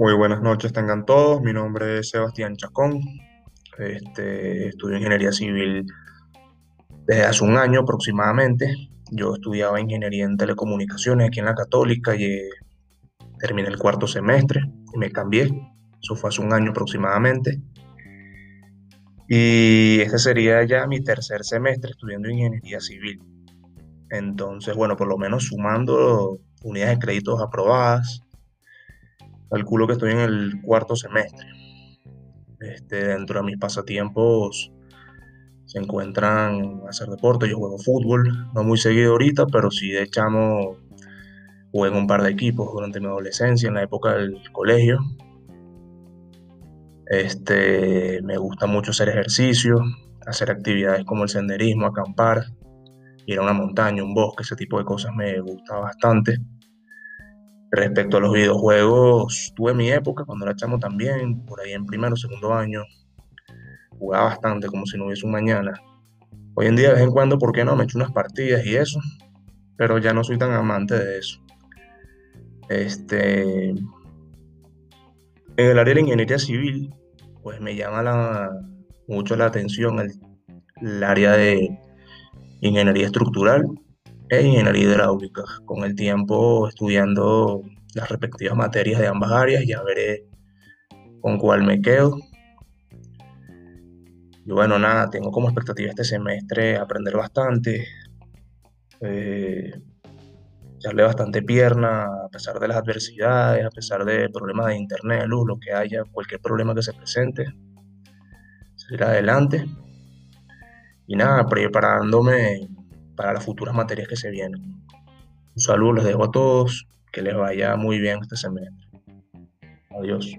Muy buenas noches tengan todos. Mi nombre es Sebastián Chacón. Este, estudio ingeniería civil desde hace un año aproximadamente. Yo estudiaba ingeniería en telecomunicaciones aquí en la Católica y eh, terminé el cuarto semestre y me cambié. Eso fue hace un año aproximadamente. Y este sería ya mi tercer semestre estudiando ingeniería civil. Entonces, bueno, por lo menos sumando unidades de créditos aprobadas, calculo que estoy en el cuarto semestre. Este, dentro de mis pasatiempos se encuentran hacer deporte, yo juego fútbol, no muy seguido ahorita, pero sí de chamo jugué en un par de equipos durante mi adolescencia, en la época del colegio. Este, me gusta mucho hacer ejercicio, hacer actividades como el senderismo, acampar, ir a una montaña, un bosque, ese tipo de cosas me gusta bastante. Respecto a los videojuegos, tuve mi época cuando era chamo también, por ahí en primero segundo año. Jugaba bastante, como si no hubiese un mañana. Hoy en día, de vez en cuando, ¿por qué no? Me echo unas partidas y eso. Pero ya no soy tan amante de eso. Este. En el área de la ingeniería civil, pues me llama mucho la atención el área de ingeniería estructural e ingeniería hidráulica. Con el tiempo estudiando las respectivas materias de ambas áreas, ya veré con cuál me quedo. Y bueno, nada, tengo como expectativa este semestre aprender bastante, eh, echarle bastante pierna a pesar de las adversidades, a pesar de problemas de internet, luz, lo que haya, cualquier problema que se presente, salir adelante. Y nada, preparándome para las futuras materias que se vienen. Un saludo, les dejo a todos, que les vaya muy bien este semestre. Adiós.